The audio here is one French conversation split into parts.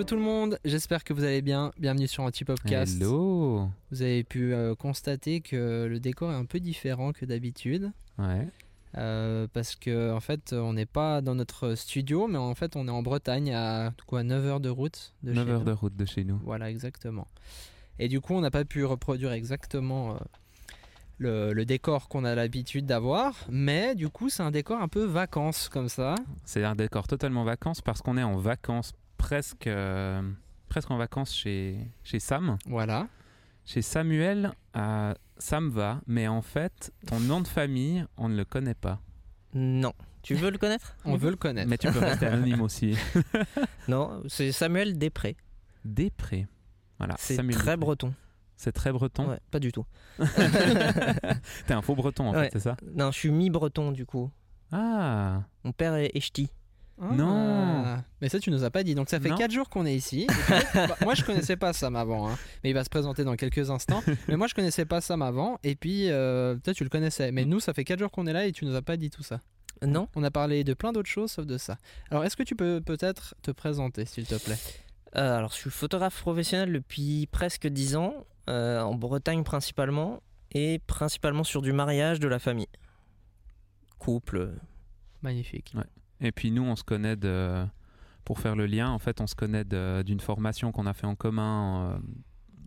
Hello tout le monde, j'espère que vous allez bien. Bienvenue sur Antipopcast. Hello Vous avez pu euh, constater que le décor est un peu différent que d'habitude. Ouais. Euh, parce que en fait, on n'est pas dans notre studio, mais en fait, on est en Bretagne à quoi 9 heures de route de 9 chez heures nous. de route de chez nous. Voilà, exactement. Et du coup, on n'a pas pu reproduire exactement euh, le, le décor qu'on a l'habitude d'avoir, mais du coup, c'est un décor un peu vacances comme ça. C'est un décor totalement vacances parce qu'on est en vacances presque, euh, presque en vacances chez, chez Sam. Voilà. Chez Samuel, à Sam va, mais en fait, ton nom de famille, on ne le connaît pas. Non. Tu veux le connaître? On veut le connaître. Mais tu peux rester anonyme aussi. Non, c'est Samuel Després. Després. Voilà. C'est Samuel très Després. breton. C'est très breton? Ouais, pas du tout. T'es un faux breton en Ouais. fait, c'est ça? Non, je suis mi-breton du coup. Ah Mon père est, est ch'ti. Ah. Non. Mais ça, tu nous as pas dit. Donc, ça fait Non. 4 jours qu'on est ici. Et puis, moi, je connaissais pas Sam avant. hein. Mais il va se présenter dans quelques instants. Mais moi, je connaissais pas Sam avant. Et puis, euh, toi, tu le connaissais. Mais nous, ça fait 4 jours qu'on est là et tu nous as pas dit tout ça. Non On a parlé de plein d'autres choses sauf de ça. Alors, est-ce que tu peux peut-être te présenter, s'il te plaît? Euh, Alors, je suis photographe professionnel depuis presque 10 ans, euh, en Bretagne principalement, et principalement sur du mariage de la famille. Couple. Magnifique. Et puis nous, on se connaît de... Pour faire le lien, en fait, on se connaît d'une formation qu'on a fait en commun euh,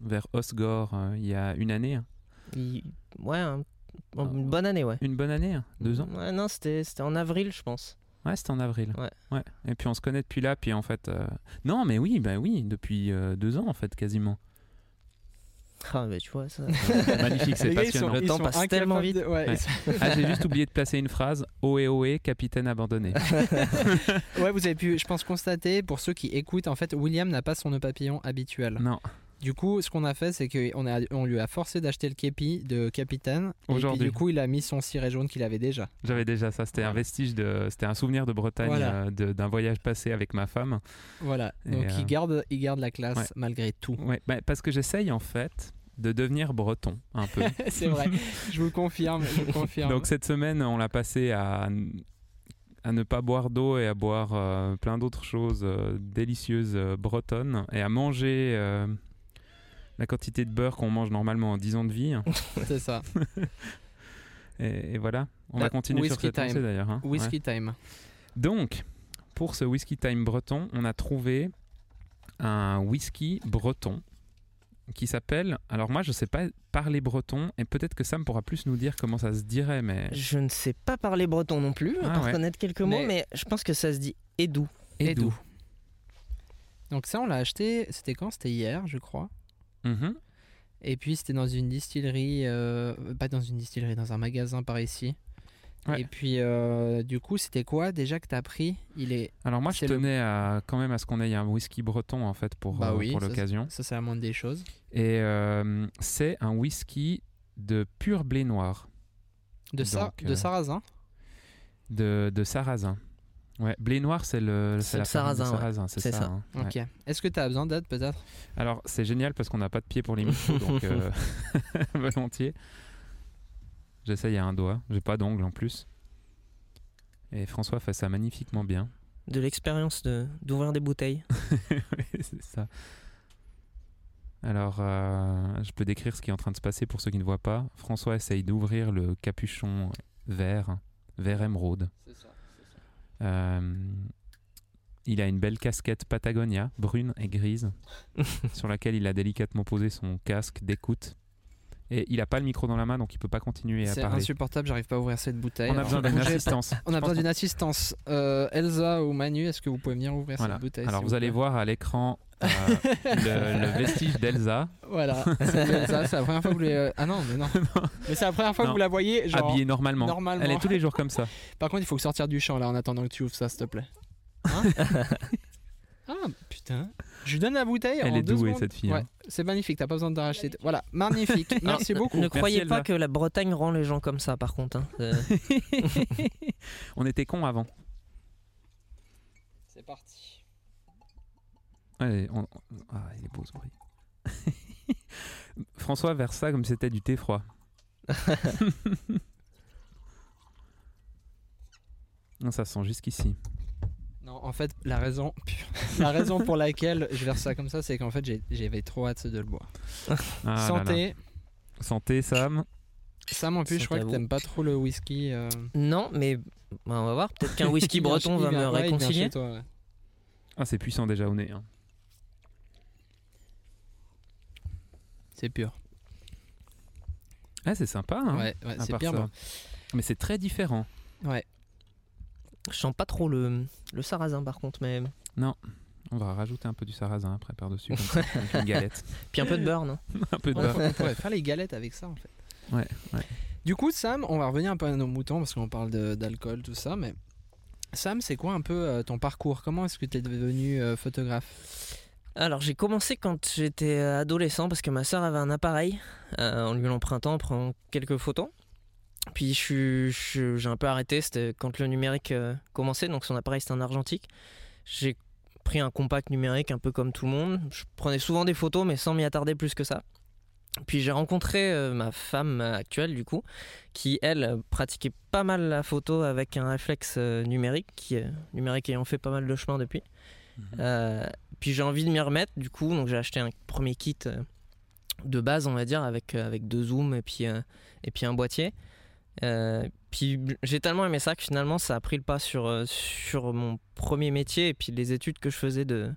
vers Osgore euh, il y a une année. hein. Il- Ouais, un- Ah. une bonne année, ouais. Une bonne année hein, Deux ans Ouais, non, c'était en avril, je pense. Ouais, c'était en avril. Ouais. Et puis on se connaît depuis là, puis en fait... euh, Non, mais oui, bah oui, depuis deux ans, en fait, quasiment. Ah, bah tu vois, ça. Magnifique, c'est passionnant. sont- Le temps passe tellement vite. de- ouais, Ouais. Ah, j'ai juste oublié de placer une phrase. Ohé, ohé, capitaine abandonné. Ouais, vous avez pu, je pense, constater, pour ceux qui écoutent, en fait, William n'a pas son nœud papillon habituel. Non, Du coup, ce qu'on a fait, c'est qu'on a, on lui a forcé d'acheter le képi de capitaine. Et puis, du coup, il a mis son ciré jaune qu'il avait déjà. j'avais déjà ça. C'était un vestige de... C'était un souvenir de Bretagne, Voilà. euh, de- d'un voyage passé avec ma femme. Voilà. Et, Donc, euh, il, garde, il garde la classe ouais. malgré tout. Ouais, bah, parce que j'essaye, en fait, de devenir breton, un peu. c'est vrai. Je vous le confirme. Je vous confirme. Donc cette semaine, on l'a passé à, à ne pas boire d'eau et à boire euh, plein d'autres choses euh, délicieuses euh, bretonnes et à manger euh, la quantité de beurre qu'on mange normalement en 10 ans de vie. c'est ça. Et, et voilà, on va continuer sur whisky cette time. lancée d'ailleurs. hein. Whisky time. Donc, pour ce whisky time breton, on a trouvé un whisky breton qui s'appelle. Alors moi, je sais pas parler breton et peut-être que Sam pourra plus nous dire comment ça se dirait, mais Je ne sais pas parler breton non plus, à Ah part ouais. connaître quelques mots, Mais- mais je pense que ça se dit Edou. Doux. Donc ça, on l'a acheté, c'était quand? C'était hier, je crois. Mhm. Et puis c'était dans une distillerie, euh, pas dans une distillerie, dans un magasin par ici. Ouais. Et puis euh, du coup, c'était quoi déjà que t'as pris? Il est, Alors moi, je le- tenais à, quand même à ce qu'on ait un whisky breton en fait pour, Bah euh, oui, pour l'occasion. ça c'est la moindre des choses. Et euh, c'est un whisky de pur blé noir, De, Sa- Donc, de sarrasin? de, de sarrasin. Ouais, blé noir, c'est le, C'est la le farine de sarrasin, ouais. c'est C'est ça. ça. hein. Ouais. Ok. Est-ce que t'as besoin d'aide peut-être? Alors c'est génial parce qu'on n'a pas de pied pour les micros, donc euh, volontiers. J'essaye à un doigt, j'ai pas d'ongle en plus. Et François fait ça magnifiquement bien. De l'expérience de- d'ouvrir des bouteilles. Oui, c'est ça. Alors, euh, je peux décrire ce qui est en train de se passer pour ceux qui ne voient pas. François essaye d'ouvrir le capuchon vert, vert émeraude. C'est ça. Euh, il a une belle casquette Patagonia, brune et grise, sur laquelle il a délicatement posé son casque d'écoute. Et il n'a pas le micro dans la main, donc il peut pas continuer à C'est parler. insupportable, j'arrive pas à ouvrir cette bouteille. On a besoin d'une assistance. On a besoin d'une assistance. Euh, Elsa ou Manu, est-ce que vous pouvez venir ouvrir Voilà. cette bouteille Alors vous vous allez voir à l'écran le, le vestige d'Elsa, Voilà, c'est Elsa, c'est la première fois que vous les... Ah non, mais non. mais c'est la première fois que vous la voyez. Genre... habillée normalement. normalement. Elle est tous les jours comme ça. Par contre, il faut sortir du champ là en attendant que tu ouvres ça, s'il te plaît. Hein ah putain. Je lui donne la bouteille. Elle en est deux douée secondes. cette fille. Ouais, hein. c'est magnifique, t'as pas besoin de racheter. Voilà, magnifique. Merci beaucoup. Ne croyez Elsa. pas que la Bretagne rend les gens comme ça, par contre. hein. Euh, On était cons avant. C'est parti. On- Ah, il est beau ce bruit. François verse ça comme si c'était du thé froid. Non, ça sent jusqu'ici. Non, en fait, la raison, la raison pour laquelle je verse ça comme ça, c'est qu'en fait, j'avais trop hâte de le boire. Ah là là. Santé. Santé, Sam. Sam, en plus, je crois que t'aimes pas trop le whisky. euh. Non, mais bah, on va voir. Peut-être qu'un whisky breton va me réconcilier. chez toi, ouais. Ah, c'est puissant déjà au nez. hein. C'est pur. Ah, c'est sympa. Hein, ouais, c'est ça. bon. Mais c'est très différent. Ouais. Je sens pas trop le, le sarrasin par contre, mais. On va rajouter un peu du sarrasin après par-dessus, avec une galette. Puis un peu de beurre, non un peu de On beurre. pourrait- on pourrait faire les galettes avec ça en fait. Ouais, ouais. Du coup, Sam, on va revenir un peu à nos moutons parce qu'on parle de- d'alcool, tout ça. Mais Sam, c'est quoi un peu euh, ton parcours? Comment est-ce que tu es devenu euh, photographe? Alors j'ai commencé quand j'étais euh, adolescent parce que ma soeur avait un appareil euh, en lui l'empruntant, en prenant quelques photos. Puis j'ai un peu arrêté, c'était quand le numérique euh, commençait, donc son appareil c'était un argentique. J'ai pris un compact numérique un peu comme tout le monde. Je prenais souvent des photos mais sans m'y attarder plus que ça. Puis j'ai rencontré ma femme actuelle du coup, qui elle pratiquait pas mal la photo avec un réflexe numérique, qui numérique ayant fait pas mal de chemin depuis. Euh, puis j'ai envie de m'y remettre du coup, donc j'ai acheté un premier kit euh, de base, on va dire, avec, euh, avec deux zooms et puis, euh, et puis un boîtier. Euh, puis j'ai tellement aimé ça que finalement ça a pris le pas sur, sur mon premier métier et puis les études que je faisais de,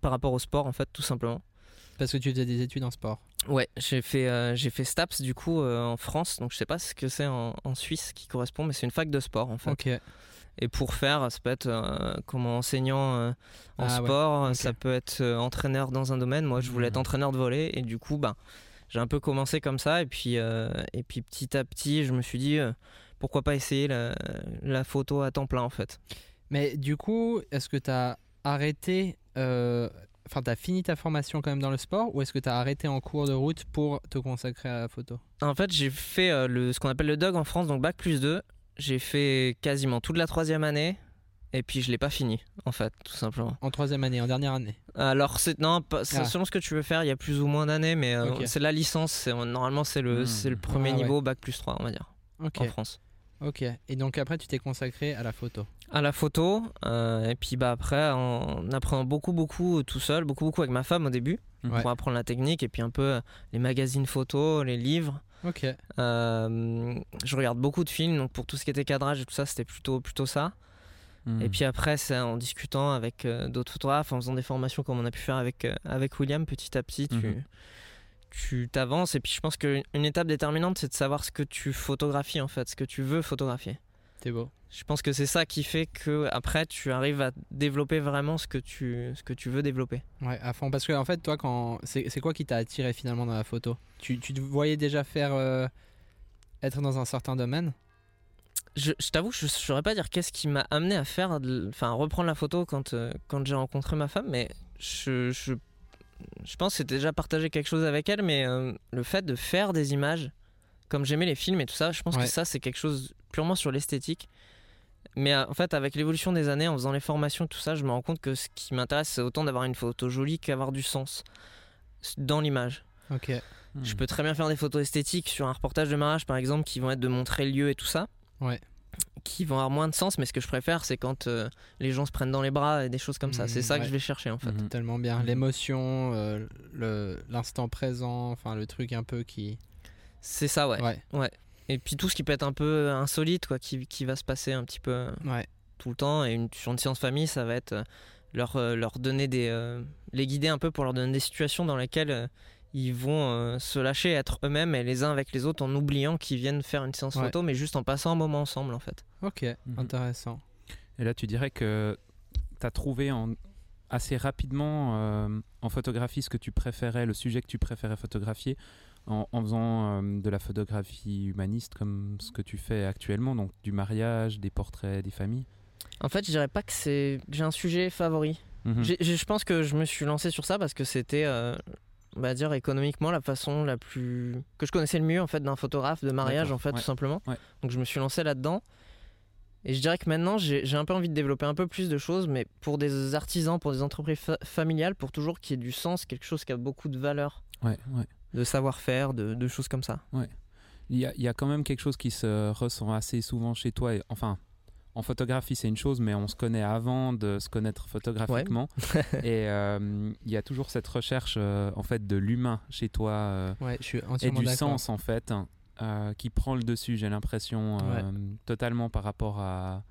par rapport au sport en fait, tout simplement. Parce que tu faisais des études en sport. Ouais, j'ai fait, euh, j'ai fait STAPS du coup euh, en France, donc je sais pas ce que c'est en, en Suisse qui correspond, mais c'est une fac de sport en fait. Ok. Et pour faire, ça peut être euh, comme enseignant euh, en Ah ouais, sport, ça peut être euh, entraîneur dans un domaine. Moi, je voulais être Mhm. entraîneur de volley et du coup, ben, j'ai un peu commencé comme ça. Et puis, et puis petit à petit, je me suis dit, pourquoi pas essayer la, la photo à temps plein en fait. Mais du coup, est-ce que tu as arrêté. Enfin, tu as fini ta formation quand même dans le sport ou est-ce que tu as arrêté en cours de route pour te consacrer à la photo? En fait, j'ai fait euh, le, ce qu'on appelle le DOG en France, donc bac plus 2. J'ai fait quasiment toute la troisième année. Et puis je l'ai pas fini, en fait, tout simplement. En troisième année, en dernière année Alors, c'est non, pas- Ah. selon ce que tu veux faire, il y a plus ou moins d'années, mais euh, c'est la licence. c'est- Normalement, c'est le, c'est le premier Ah ouais. niveau, bac plus 3, on va dire, en France. Ok. Et donc après, tu t'es consacré à la photo. À la photo, euh, et puis bah, après, en apprenant beaucoup, beaucoup tout seul, beaucoup, beaucoup avec ma femme au début, Ouais. pour apprendre la technique, et puis un peu euh, les magazines photos, les livres. Ok. Euh, je regarde beaucoup de films, donc pour tout ce qui était cadrage et tout ça, c'était plutôt, plutôt ça. Mhm. Et puis après, c'est en discutant avec euh, d'autres photographes, en faisant des formations comme on a pu faire avec, euh, avec William, petit à petit, tu Mhm. tu t'avances. Et puis je pense qu'une une étape déterminante, c'est de savoir ce que tu photographies en fait, ce que tu veux photographier. C'est beau. Je pense que c'est ça qui fait que après tu arrives à développer vraiment ce que tu, ce que tu veux développer. Ouais, à fond. Parce que en fait, toi, quand c'est quoi qui t'a attiré finalement dans la photo? Tu, tu te voyais déjà faire euh, être dans un certain domaine? Je, je t'avoue, je ne saurais pas dire qu'est-ce qui m'a amené à faire, enfin reprendre la photo quand, euh, quand j'ai rencontré ma femme, mais je, je, je pense que c'était déjà partagé quelque chose avec elle, mais euh, le fait de faire des images, comme j'aimais les films et tout ça, je pense Ouais. que ça c'est quelque chose purement sur l'esthétique. Mais euh, en fait, avec l'évolution des années, en faisant les formations et tout ça, je me rends compte que ce qui m'intéresse, c'est autant d'avoir une photo jolie qu'avoir du sens dans l'image. Ok. Je peux très bien faire des photos esthétiques sur un reportage de mariage, par exemple, qui vont être de montrer le lieu et tout ça. Ouais. Qui vont avoir moins de sens, mais ce que je préfère, c'est quand euh, les gens se prennent dans les bras et des choses comme ça. C'est Mhm, ça ouais. que je vais chercher en fait. Mhm. Tellement bien. L'émotion, euh, l'instant présent, enfin le truc un peu qui. C'est ça, ouais. Ouais. Et puis tout ce qui peut être un peu insolite, quoi, qui, qui va se passer un petit peu euh, Ouais. tout le temps. Et une, sur une séance famille, ça va être euh, leur, euh, leur donner des. euh, les guider un peu pour leur donner des situations dans lesquelles. euh, ils vont euh, se lâcher, être eux-mêmes et les uns avec les autres en oubliant qu'ils viennent faire une séance Ouais. photo, mais juste en passant un moment ensemble en fait. Ok. Mhm. Intéressant. Et là, tu dirais que tu as trouvé en, assez rapidement euh, en photographie ce que tu préférais, le sujet que tu préférais photographier, en, en faisant euh, de la photographie humaniste comme ce que tu fais actuellement, donc du mariage, des portraits, des familles? En fait, je dirais pas que c'est j'ai un sujet favori. Mhm. Je pense que je me suis lancé sur ça parce que c'était, euh, on va dire, économiquement la façon la plus que je connaissais le mieux en fait d'un photographe de mariage en fait ouais, tout simplement. ouais. Donc je me suis lancé là-dedans. Et je dirais que maintenant j'ai j'ai un peu envie de développer un peu plus de choses, mais pour des artisans, pour des entreprises fa- familiales, pour toujours qu'il y ait du sens, quelque chose qui a beaucoup de valeur, Ouais, ouais. De savoir-faire, de, de choses comme ça. Il y, a, il y a quand même quelque chose qui se ressent assez souvent chez toi, et, enfin, en photographie, c'est une chose, mais on se connaît avant de se connaître photographiquement. et euh, il y a toujours cette recherche euh, en fait de l'humain chez toi euh, Ouais, je suis et du sens en fait euh, qui prend le dessus. J'ai l'impression totalement par rapport à,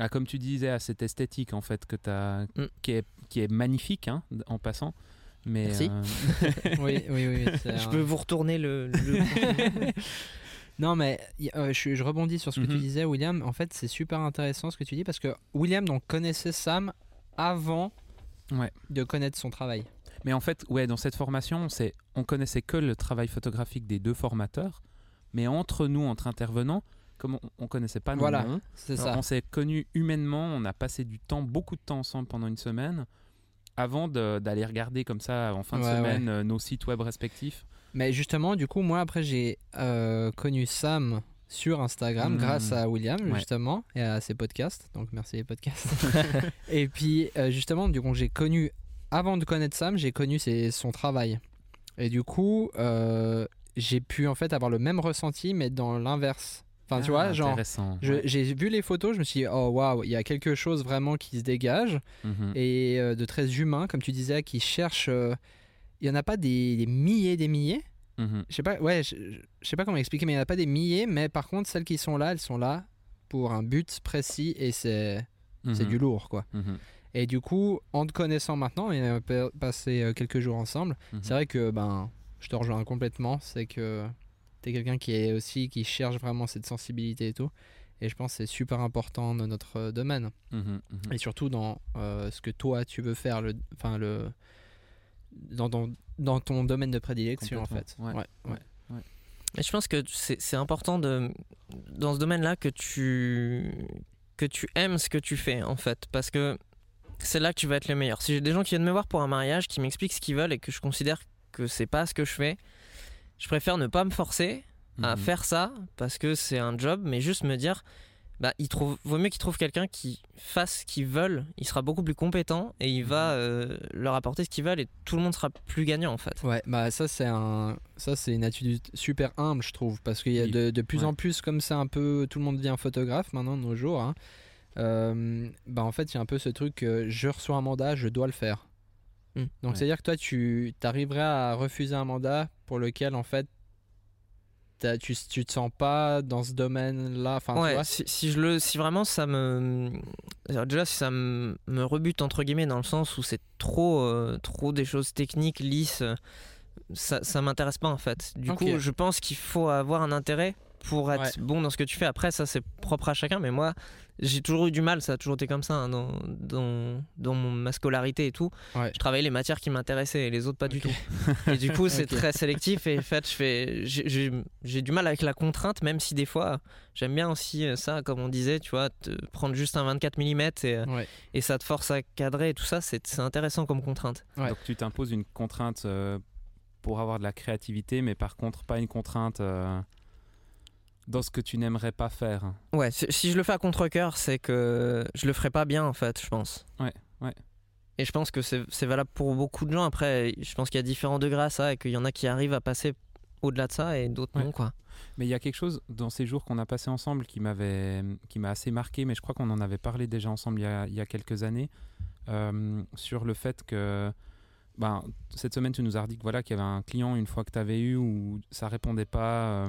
à comme tu disais à cette esthétique en fait que as, Mm. qui est qui est magnifique hein, en passant. Mais Merci. euh, Oui, oui, oui. Je peux vous retourner le. le- Non, mais euh, je, je rebondis sur ce que tu Mhm. disais, William. En fait, c'est super intéressant ce que tu dis parce que William donc connaissait Sam avant Ouais. de connaître son travail. Mais en fait, ouais, dans cette formation, c'est, on connaissait que le travail photographique des deux formateurs, mais entre nous, entre intervenants, comme on, on connaissait pas nos Voilà, noms, C'est alors ça. on s'est connus humainement, on a passé du temps, beaucoup de temps ensemble pendant une semaine, avant d'aller regarder comme ça en fin de semaine euh, nos sites web respectifs. Mais justement, du coup, moi après j'ai euh, connu Sam sur Instagram Mhm. grâce à William Ouais. justement et à ses podcasts. Donc merci les podcasts. et puis euh, justement, du coup, j'ai connu avant de connaître Sam, j'ai connu ses- son travail. Et du coup, euh, j'ai pu en fait avoir le même ressenti mais dans l'inverse. Enfin, tu Ah, vois, genre ouais. J'ai vu les photos, je me suis dit, oh waouh, il y a quelque chose vraiment qui se dégage Mhm. et euh, de très humain, comme tu disais, qui cherche. euh, Il y en a pas des, des milliers, des milliers? Mhm. Je sais pas, ouais, je, sais pas comment expliquer, mais il y en a pas des milliers. Mais par contre, celles qui sont là, elles sont là pour un but précis et c'est Mhm. du lourd, quoi. Mhm. Et du coup, en te connaissant maintenant, et on a pa- passé quelques jours ensemble, c'est vrai que ben, je te rejoins complètement. C'est que tu es quelqu'un qui est aussi qui cherche vraiment cette sensibilité et tout. Et je pense que c'est super important dans notre euh, domaine. Mhm. Mhm. Et surtout dans euh, ce que toi tu veux faire, le, enfin le, dans, dans, dans ton domaine de prédilection en fait. Ouais. ouais. Mais je pense que c'est c'est important de, dans ce domaine-là que tu, que tu aimes ce que tu fais en fait. Parce que c'est là que tu vas être le meilleur. Si j'ai des gens qui viennent me voir pour un mariage, qui m'expliquent ce qu'ils veulent et que je considère que c'est pas ce que je fais, je préfère ne pas me forcer à Mhm. faire ça parce que c'est un job, mais juste me dire, bah, il trouve, vaut mieux qu'ils trouvent quelqu'un qui fasse ce qu'ils veulent, il sera beaucoup plus compétent et il va euh, leur apporter ce qu'ils veulent et tout le monde sera plus gagnant en fait. Ouais, bah ça c'est un, ça c'est une attitude super humble je trouve parce qu'il y a de, de plus Ouais. en plus comme c'est un peu tout le monde devient photographe maintenant de nos jours. hein. Euh, bah en fait il y a un peu ce truc que je reçois un mandat, je dois le faire. Hmm. Donc Ouais. c'est à dire que toi tu arriverais à refuser un mandat pour lequel en fait tu, tu te sens pas dans ce domaine-là? Enfin, ouais, si, si je le, si vraiment ça me, déjà si ça me, me rebute entre guillemets dans le sens où c'est trop, euh, trop des choses techniques lisses, ça, ça m'intéresse pas en fait. Du coup, je pense qu'il faut avoir un intérêt pour être Ouais. bon dans ce que tu fais. Après, ça c'est propre à chacun, mais moi j'ai toujours eu du mal, ça a toujours été comme ça hein, dans, dans, dans mon- ma scolarité et tout. Ouais. Je travaillais les matières qui m'intéressaient et les autres pas du tout. Et du coup, c'est très sélectif. Et en fait, je fais, j'ai- du mal avec la contrainte, même si des fois, j'aime bien aussi euh, ça, comme on disait, tu vois, te prendre juste un 24 mm et, euh, Ouais. et ça te force à cadrer et tout ça, c'est c'est intéressant comme contrainte. Ouais. Donc tu t'imposes une contrainte euh, pour avoir de la créativité, mais par contre pas une contrainte euh, dans ce que tu n'aimerais pas faire. Ouais, si, je le fais à contre-coeur, c'est que je le ferai pas bien, en fait, je pense. Ouais, ouais. Et je pense que c'est valable pour beaucoup de gens. Après, je pense qu'il y a différents degrés à ça et qu'il y en a qui arrivent à passer au-delà de ça et d'autres Ouais. non, quoi. Mais il y a quelque chose dans ces jours qu'on a passés ensemble qui m'avait, qui m'a assez marqué, mais je crois qu'on en avait parlé déjà ensemble il y a, il y a quelques années, euh, sur le fait que ben, cette semaine tu nous as dit que voilà, qu'il y avait un client une fois que tu avais eu où ça répondait pas, euh,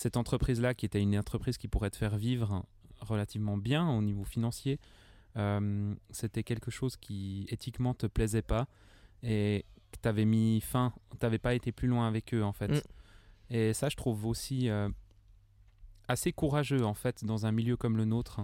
cette entreprise-là qui était une entreprise qui pourrait te faire vivre relativement bien au niveau financier, euh, c'était quelque chose qui éthiquement te plaisait pas et que tu avais mis fin, tu n'avais pas été plus loin avec eux en fait. Mm. Et ça, je trouve aussi euh, assez courageux en fait dans un milieu comme le nôtre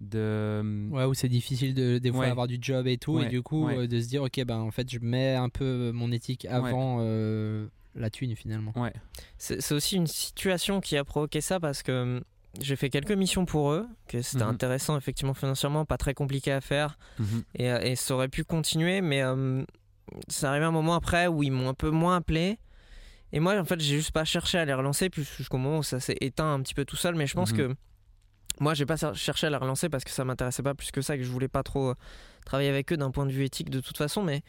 de Ouais, où c'est difficile de des fois Ouais. avoir du job et tout, et du coup ouais. euh, de se dire ok ben en fait je mets un peu mon éthique avant euh, la thune finalement. ouais C'est c'est aussi une situation qui a provoqué ça parce que hum, j'ai fait quelques missions pour eux, que c'était Mhm. intéressant effectivement financièrement, pas très compliqué à faire. Mhm. et, euh, et ça aurait pu continuer, mais euh, c'est arrivé un moment après où ils m'ont un peu moins appelé. Et moi, en fait, j'ai juste pas cherché à les relancer, puis jusqu'au moment où ça s'est éteint un petit peu tout seul. Mais je pense Mhm. que moi, j'ai pas cherché à les relancer parce que ça m'intéressait pas plus que ça, que je voulais pas trop euh, travailler avec eux d'un point de vue éthique de toute façon. Mais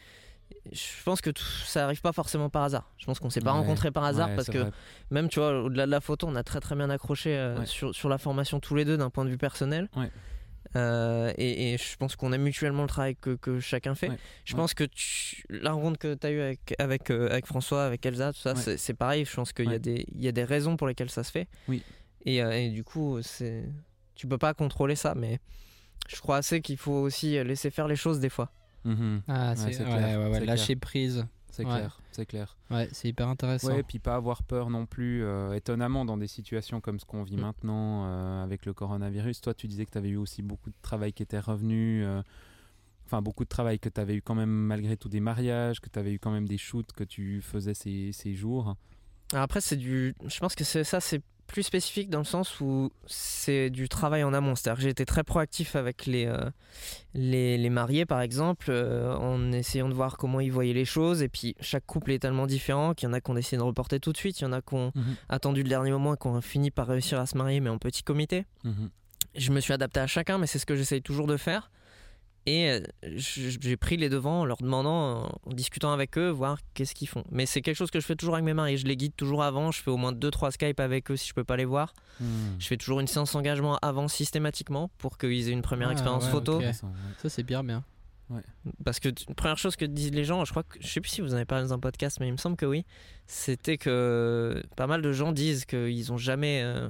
je pense que tout, ça arrive pas forcément par hasard. Je pense qu'on s'est pas Ouais. rencontrés par hasard Ouais, parce que vrai. même, tu vois, au-delà de la photo, on a très très bien accroché euh, Ouais. sur, sur la formation tous les deux d'un point de vue personnel. Euh, et, et je pense qu'on aime mutuellement le travail que, que chacun fait. Je pense que tu- la rencontre que tu as eue avec, avec, euh, avec François, avec Elsa, tout ça, c'est- pareil. Je pense qu'il y, a des- il y a des raisons pour lesquelles ça se fait. Oui. Et, et du coup, tu peux pas contrôler ça, mais je crois assez qu'il faut aussi laisser faire les choses des fois. Mhm. Ah, c'est ouais, clair, ouais, ouais, c'est lâcher prise. C'est Ouais. clair, c'est clair. Ouais, c'est hyper intéressant. Ouais, puis pas avoir peur non plus, euh, étonnamment, dans des situations comme ce qu'on vit Mm. maintenant euh, avec le coronavirus. Toi, tu disais que tu avais eu aussi beaucoup de travail qui était revenu. euh, Enfin, beaucoup de travail que tu avais eu quand même malgré tout des mariages, que tu avais eu quand même des shoots que tu faisais ces, ces jours. Alors Après, c'est du. Je pense que c'est ça, c'est plus spécifique dans le sens où c'est du travail en amont. C'est-à-dire que j'ai été très proactif avec les, euh, les, les mariés, par exemple, euh, en essayant de voir comment ils voyaient les choses. Et puis, chaque couple est tellement différent qu'il y en a qui ont décidé de reporter tout de suite, il y en a qui ont attendu le dernier moment et qui ont fini par réussir à se marier, mais en petit comité. Mhm. Je me suis adapté à chacun, mais c'est ce que j'essaye toujours de faire. Et euh, j'ai pris les devants en leur demandant, en- discutant avec eux, voir qu'est-ce qu'ils font. Mais c'est quelque chose que je fais toujours avec mes mariés. Je les guide toujours avant. Je fais au moins 2-3 Skype avec eux si je peux pas les voir. Mhm. Je fais toujours une séance engagement avant systématiquement pour qu'ils aient une première Ah, expérience ouais, photo. ok. Intéressant, ouais. Ça, c'est bien, bien. Parce que première chose que disent les gens, je crois que je sais plus si vous en avez parlé dans un podcast, mais il me semble que oui, c'était que pas mal de gens disent qu'ils ont jamais euh,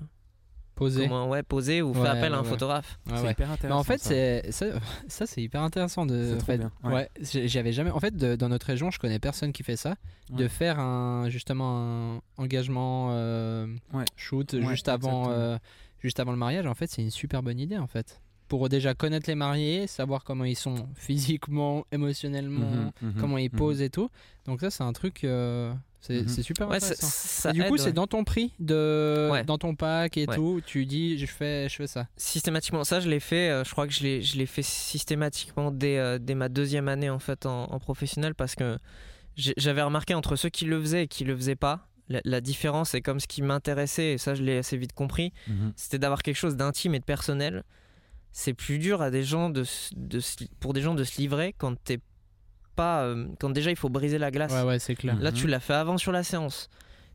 Poser. comment, ouais, posé ou Ouais, appel à un ouais, photographe. Ouais, C'est ouais. hyper Mais intéressant. en fait, ça. c'est ça, ça c'est hyper intéressant de. Trop fait, bien, ouais. j'avais jamais. En fait, de- dans notre région, je connais personne qui fait ça. De faire un justement un engagement euh, Ouais. shoot Ouais, juste avant euh, juste avant le mariage. En fait, c'est une super bonne idée en fait. Pour déjà connaître les mariés, savoir comment ils sont physiquement, émotionnellement, Mhm, mhm, comment ils mhm. posent et tout. Donc ça, c'est un truc. euh, c'est Mhm. c'est super Ouais, ça, intéressant. ça Et du coup, c'est ouais. dans ton prix de Ouais. dans ton pack et Ouais. tout. Tu dis, je fais, je fais ça. systématiquement. Ça, je l'ai fait. euh, je crois que je l'ai, je l'ai fait systématiquement dès, euh, dès ma deuxième année en fait en, en professionnel parce que j'avais remarqué entre ceux qui le faisaient et qui le faisaient pas. La, la différence est comme ce qui m'intéressait et ça je l'ai assez vite compris, Mhm. c'était d'avoir quelque chose d'intime et de personnel. C'est plus dur à des gens de, de pour des gens de se livrer quand t'es pas, euh, quand déjà il faut briser la glace. Ouais, ouais, c'est clair. Là, Mhm. tu l'as fait avant sur la séance.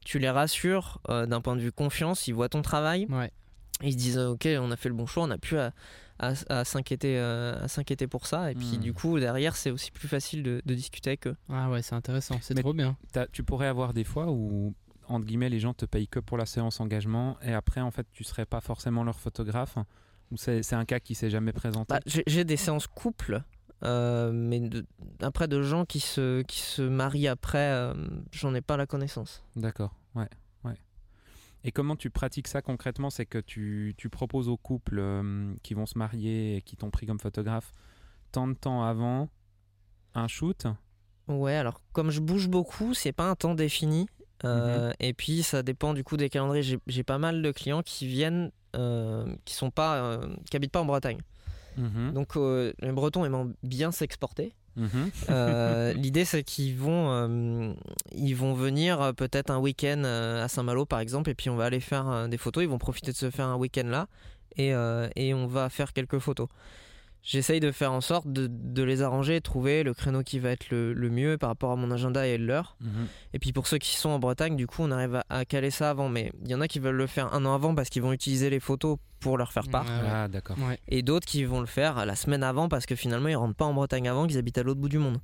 Tu les rassures euh, d'un point de vue confiance, ils voient ton travail. Ouais. Ils se disent euh, ok on a fait le bon choix on n'a plus à, à, à s'inquiéter euh, à s'inquiéter pour ça et puis Hmm. du coup derrière c'est aussi plus facile de, de discuter avec eux Ah ouais, c'est intéressant. C'est trop bien. Tu pourrais avoir des fois où, entre guillemets, les gens te payent que pour la séance engagement et après, en fait, tu serais pas forcément leur photographe. Ou c'est un cas qui s'est jamais présenté? Bah, j'ai j'ai des séances couples euh, mais de- après de gens qui se qui se marient après euh, j'en ai pas la connaissance. D'accord, ouais, ouais. Et comment tu pratiques ça concrètement? C'est que tu, tu proposes aux couples euh, qui vont se marier et qui t'ont pris comme photographe tant de temps avant un shoot? Ouais alors comme je bouge beaucoup c'est pas un temps défini Euh, et puis ça dépend du coup des calendriers. J'ai j'ai pas mal de clients qui viennent qui sont pas qui habitent pas en Bretagne Mhm, donc euh, les Bretons aimant bien s'exporter mhm. Euh, L'idée, c'est qu'ils vont, euh, ils vont venir peut-être un week-end à Saint-Malo, par exemple, et puis on va aller faire des photos. Ils vont profiter de se faire un week-end là, et, et on va faire quelques photos. J'essaye de faire en sorte de, de les arranger, de trouver le créneau qui va être le, le mieux par rapport à mon agenda et le leur. Mhm. Et puis pour ceux qui sont en Bretagne, du coup, on arrive à, à caler ça avant. Mais il y en a qui veulent le faire un an avant parce qu'ils vont utiliser les photos pour leur faire part. Ah, d'accord. Ouais. Et d'autres qui vont le faire la semaine avant parce que finalement ils rentrent pas en Bretagne avant, qu'ils habitent à l'autre bout du monde.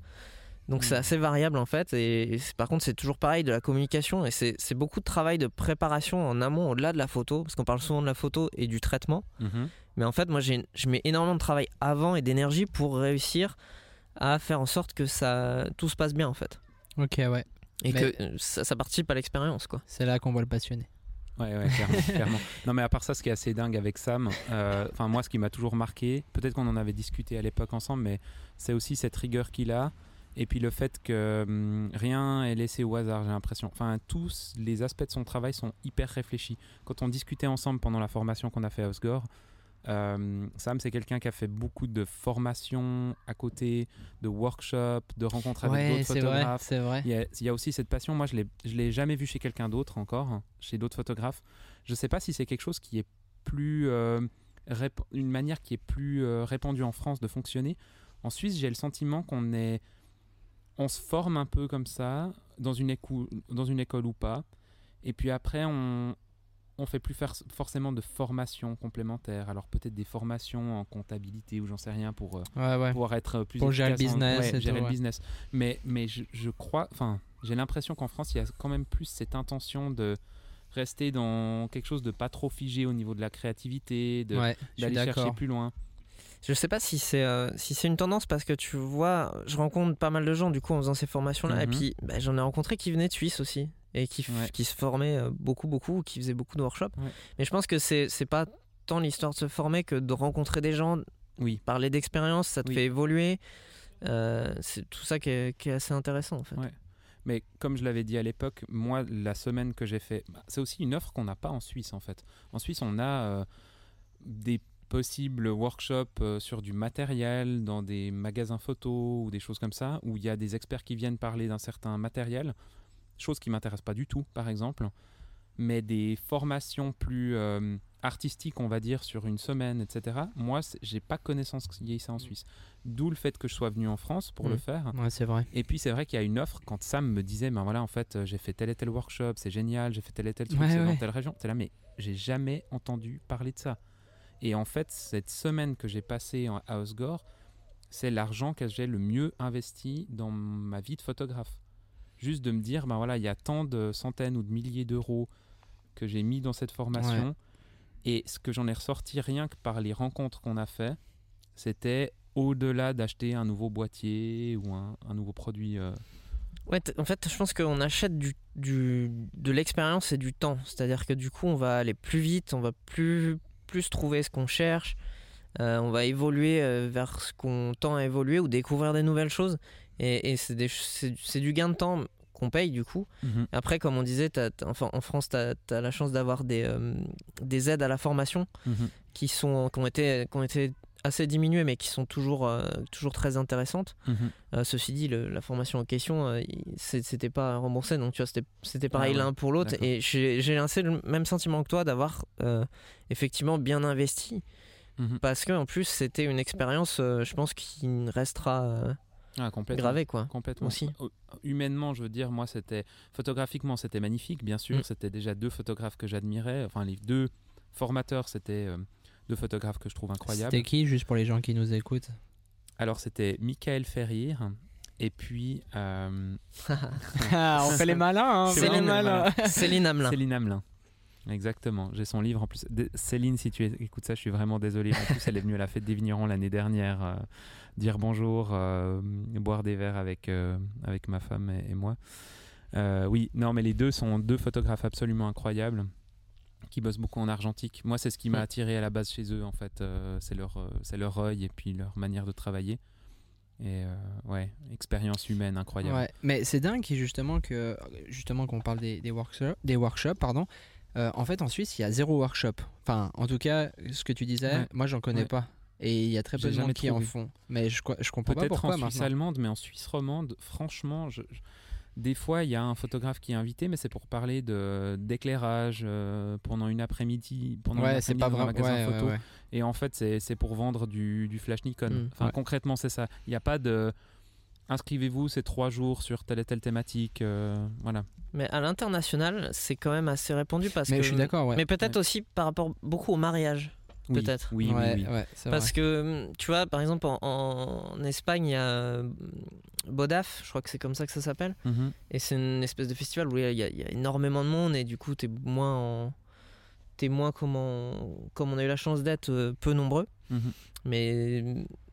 Donc c'est Mhm. assez variable en fait. Et, par contre, c'est toujours pareil de la communication. Et c'est c'est beaucoup de travail de préparation en amont, au-delà de la photo. Parce qu'on parle souvent de la photo et du traitement. Mhm. Mais en fait, moi, j'ai- je mets énormément de travail avant et d'énergie pour réussir à faire en sorte que ça, tout se passe bien en fait. Ok, ouais. Et Mais- que euh, ça, ça participe à l'expérience quoi. C'est là qu'on voit le passionné. Ouais, ouais, clairement, clairement. Non, mais à part ça, ce qui est assez dingue avec Sam, euh, enfin moi, ce qui m'a toujours marqué, peut-être qu'on en avait discuté à l'époque ensemble, mais c'est aussi cette rigueur qu'il a, et puis le fait que hum, rien est laissé au hasard, j'ai l'impression. Enfin, tous les aspects de son travail sont hyper réfléchis. Quand on discutait ensemble pendant la formation qu'on a fait à Osgore, euh, Sam, c'est quelqu'un qui a fait beaucoup de formations à côté, de workshops, de rencontres avec Ouais, d'autres photographes. c'est vrai. Il y, a, il y a aussi cette passion. Moi, je je l'ai jamais vu chez quelqu'un d'autre encore, hein, chez d'autres photographes. Je sais pas si c'est quelque chose qui est plus euh, une manière qui est plus euh, répandue en France de fonctionner. En Suisse, j'ai le sentiment qu'on est on se forme un peu comme ça, dans une, écou- dans une école ou pas. Et puis après, on on fait plus forcément de formations complémentaires. Alors peut-être des formations en comptabilité ou j'en sais rien pour euh, Ouais, ouais. pouvoir être plus Pour gérer le en- business ouais, gérer tout, le business. Mais, mais je, je crois, enfin, j'ai l'impression qu'en France, il y a quand même plus cette intention de rester dans quelque chose de pas trop figé au niveau de la créativité, d'aller chercher plus loin. Je sais pas si c'est euh, si c'est une tendance parce que tu vois, je rencontre pas mal de gens du coup en faisant ces formations-là. Et Mhm. puis bah, j'en ai rencontré qui venaient de Suisse aussi et qui, f- Ouais. qui se formaient euh, beaucoup, beaucoup, qui faisaient beaucoup de workshops. Ouais. Mais je pense que c'est pas tant l'histoire de se former que de rencontrer des gens, Oui, parler d'expérience, ça te Oui. fait évoluer. Euh, c'est tout ça qui est, qui est assez intéressant en fait. Ouais. mais comme je l'avais dit à l'époque, moi, la semaine que j'ai fait, bah, c'est aussi une offre qu'on n'a pas en Suisse en fait. En Suisse, on a euh, des possibles workshops euh, sur du matériel dans des magasins photo ou des choses comme ça, où il y a des experts qui viennent parler d'un certain matériel, chose qui m'intéresse pas du tout, par exemple, mais des formations plus euh, artistiques, on va dire, sur une semaine, etc. Moi, j'ai pas connaissance qu'il y ait ça en Suisse. D'où le fait que je sois venu en France pour le Mm. faire. Ouais, c'est vrai. Et puis c'est vrai qu'il y a une offre quand Sam me disait ben voilà en fait euh, j'ai fait tel et tel workshop c'est génial j'ai fait tel et tel truc Ouais, c'est dans telle région t'es là mais j'ai jamais entendu parler de ça et en fait cette semaine que j'ai passée à Osgore c'est l'argent que j'ai le mieux investi dans ma vie de photographe juste de me dire ben voilà il y a tant de centaines ou de milliers d'euros que j'ai mis dans cette formation et ce que j'en ai ressorti rien que par les rencontres qu'on a fait c'était au-delà d'acheter un nouveau boîtier ou un, un nouveau produit. euh, Ouais, en fait, je pense qu'on achète du, du, de l'expérience et du temps. C'est-à-dire que du coup, on va aller plus vite, on va plus, plus trouver ce qu'on cherche, euh, on va évoluer euh, vers ce qu'on tend à évoluer ou découvrir des nouvelles choses. Et, et c'est des c'est c'est du gain de temps qu'on paye du coup. Après, comme on disait, t'as- t'as- enfin, en France, tu as, la chance d'avoir des, euh, des aides à la formation Mhm. qui, sont, qui, ont été, qui ont été assez diminuées, mais qui sont toujours, euh, toujours très intéressantes. Mhm. Euh, ceci dit, le- la formation en question, c'est- c'était pas remboursé, donc tu vois, c'était- c'était pareil Ah ouais, l'un pour l'autre. d'accord. Et j'ai j'ai lancé le même sentiment que toi d'avoir effectivement bien investi, Mhm. parce que en plus c'était une expérience, je pense, qui restera Ah, complètement. gravée, quoi. Complètement. aussi. Humainement, je veux dire, moi, c'était photographiquement, c'était magnifique, bien sûr. Mm. C'était déjà deux photographes que j'admirais. Enfin, les deux formateurs, c'était euh, deux photographes que je trouve incroyables. C'était qui, juste pour les gens qui nous écoutent? Alors, c'était Michael Ferrir et puis euh, On fait les malins, hein, C'est les malins. Céline Hamelin. Céline Hamelin. Exactement. J'ai son livre en plus. Céline, si tu écoutes ça, je suis vraiment désolé. En plus, elle est venue à la fête des vignerons l'année dernière euh, dire bonjour, euh, boire des verres avec, euh, avec ma femme et, et moi. Oui, non, mais les deux sont deux photographes absolument incroyables qui bossent beaucoup en argentique. Moi, c'est ce qui m'a attiré à la base chez eux, en fait. C'est leur, c'est leur œil et puis leur manière de travailler. Et euh, ouais, expérience humaine incroyable. Ouais, mais c'est dingue justement que justement qu'on parle des, des workshops, des workshops pardon. Euh, en fait, en Suisse, il y a zéro workshop. Enfin, en tout cas, ce que tu disais, Ouais. moi, j'en connais Ouais. pas. Et il y a très peu de jamais qui en font. Mais je, je comprends pas Peut-être pourquoi en Suisse maintenant. allemande, mais en Suisse romande, franchement, je- je- des fois, il y a un photographe qui est invité, mais c'est pour parler de d'éclairage euh, pendant une après-midi, pendant une Ouais, c'est pas vraiment. magasin Ouais, photo. ouais. Et en fait, c'est c'est pour vendre du, du flash Nikon. Mm. Enfin, concrètement, c'est ça. Il n'y a pas de inscrivez-vous, c'est trois jours sur telle et telle thématique. euh, voilà. Mais à l'international, c'est quand même assez répendu parce Mais que. je suis d'accord, ouais. Mais peut-être Ouais. aussi par rapport beaucoup au mariage. Oui, Peut-être. Oui, oui, ouais, oui. Parce vrai. que, tu vois, par exemple, en, en Espagne, il y a euh, Bodaf, je crois que c'est comme ça que ça s'appelle. Mhm. Et c'est une espèce de festival où il y, a- il y a- énormément de monde et du coup, t'es moins en- T'es moins comme on, comme on a eu la chance d'être euh, peu nombreux. Mhm. Mais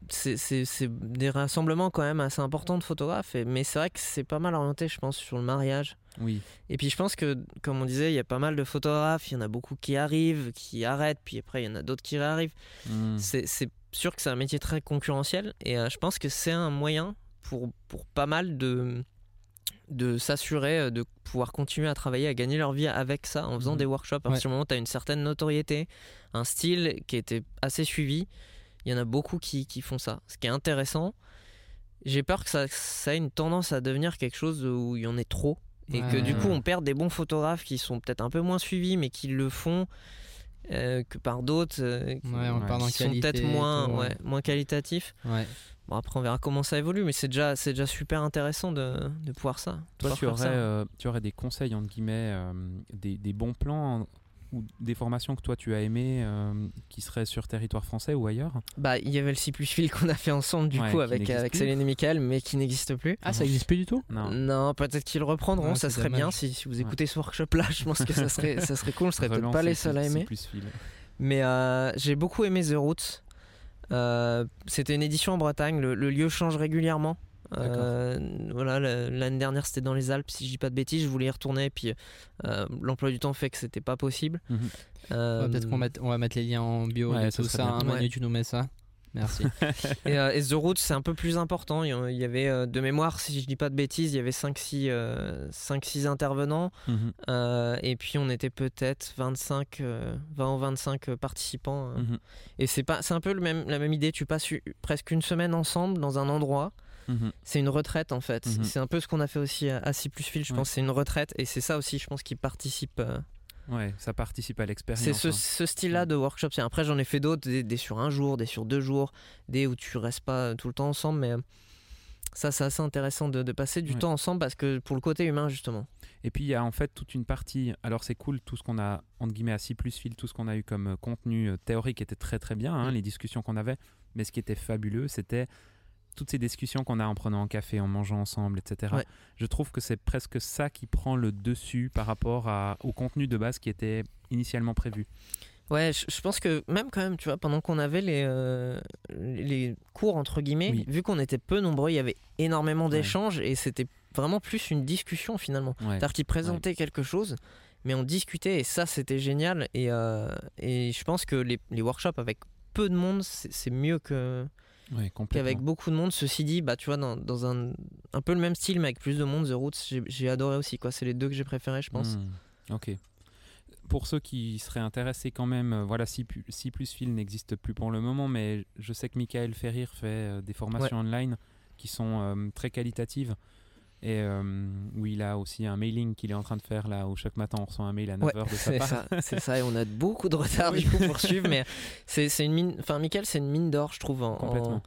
c'est- c'est des rassemblements quand même assez importants de photographes. et- mais c'est vrai que c'est pas mal orienté, je pense, sur le mariage. Oui. Et puis je pense que, comme on disait, il y a pas mal de photographes, il y en a beaucoup qui arrivent, qui arrêtent, puis après il y en a d'autres qui réarrivent. Mhm. C'est c'est sûr que c'est un métier très concurrentiel et euh, je pense que c'est un moyen pour, pour pas mal de, de s'assurer euh, de pouvoir continuer à travailler, à gagner leur vie avec ça en faisant Mhm. des workshops. À partir du moment où tu as une certaine notoriété, un style qui était assez suivi, il y en a beaucoup qui, qui font ça. Ce qui est intéressant, j'ai peur que ça, ça ait une tendance à devenir quelque chose où il y en ait trop. Et Ouais, que du coup, on perd des bons photographes qui sont peut-être un peu moins suivis, mais qui le font euh, que par d'autres euh, qui, Ouais, on Ouais. parle en qui sont peut-être moins, tout, ouais, moins qualitatifs. Ouais. Bon, après, on verra comment ça évolue, mais c'est déjà, c'est déjà super intéressant de, de pouvoir ça. de Toi, pouvoir tu aurais, ça. euh, tu aurais des conseils, entre guillemets, euh, des, des bons plans en- ou des formations que toi tu as aimées euh, qui seraient sur territoire français ou ailleurs Bah, il y avait le C plus fil qu'on a fait ensemble du Ouais, coup avec, n'existe avec. Céline et Michael, mais qui n'existe plus. Ah, ça existe plus du tout? Non. peut-être qu'ils le reprendront, ça serait bien si, si vous Ouais. écoutez ce workshop-là, je pense que ça serait, ça serait cool, je serais peut-être pas les seuls à aimer. Mais euh, j'ai beaucoup aimé The Roots. Euh, C'était une édition en Bretagne, le, le lieu change régulièrement. Euh, voilà, l'année dernière c'était dans les Alpes, si je dis pas de bêtises, je voulais y retourner, puis euh, l'emploi du temps fait que c'était pas possible. Mhm. Euh, Ouais, Peut-être qu'on on va mettre les liens en bio Ouais, ça tout ça. hein, Manu, Ouais. tu nous mets ça Merci. Et, euh, et The Roots, c'est un peu plus important. Il y avait, de mémoire, si je dis pas de bêtises, il y avait 5-6 intervenants. Mhm. euh, et puis on était peut-être 25, euh, 20 ou 25 participants. euh. Mhm. Et c'est pas, c'est un peu le même, la même idée. Tu passes presque une semaine ensemble dans un endroit. Mhm. C'est une retraite en fait. Mhm. C'est un peu ce qu'on a fait aussi à, à C plus Fil. Je Ouais. pense c'est une retraite. Et c'est ça aussi, je pense, qui participe. euh, Ouais, ça participe à l'expérience. c'est ce, hein. ce style-là de workshop. Après, j'en ai fait d'autres, des, des sur un jour, des sur deux jours, des où tu restes pas tout le temps ensemble, mais euh, ça, c'est assez intéressant de, de passer du Ouais. temps ensemble parce que pour le côté humain, justement. Et puis il y a en fait toute une partie. Alors c'est cool tout ce qu'on a entre guillemets à C fil, tout ce qu'on a eu comme euh, contenu euh, théorique était très très bien, hein, Mm. les discussions qu'on avait. Mais ce qui était fabuleux, c'était toutes ces discussions qu'on a en prenant un café, en mangeant ensemble, etc. Ouais. Je trouve que c'est presque ça qui prend le dessus par rapport à- au contenu de base qui était initialement prévu. Ouais, je, je pense que même quand même, tu vois, pendant qu'on avait les, euh, les cours, entre guillemets, Oui. vu qu'on était peu nombreux, il y avait énormément d'échanges et c'était vraiment plus une discussion finalement. Ouais. C'est-à-dire qu'ils présentaient quelque chose, mais on discutait et ça c'était génial. Et, euh, et je pense que les, les workshops avec peu de monde, c'est mieux que Ouais, qu'avec beaucoup de monde. Ceci dit, bah tu vois, dans, dans un, un peu le même style, mais avec plus de monde, The Roots, j'ai- adoré aussi. quoi. C'est les deux que j'ai préférés, je pense. Hmm, Ok. Pour ceux qui seraient intéressés quand même, euh, voilà, C++ C++ Fil n'existe plus pour le moment, mais je sais que Michael Ferrir fait euh, des formations online qui sont euh, très qualitatives. Et euh, où il a aussi un mailing qu'il est en train de faire là, où chaque matin on reçoit un mail à 9h Ouais, de sa c'est part. ça, c'est ça, et on a beaucoup de retard du coup pour suivre, mais c'est c'est une mine, enfin Michael, c'est une mine d'or, je trouve. En, Complètement. en-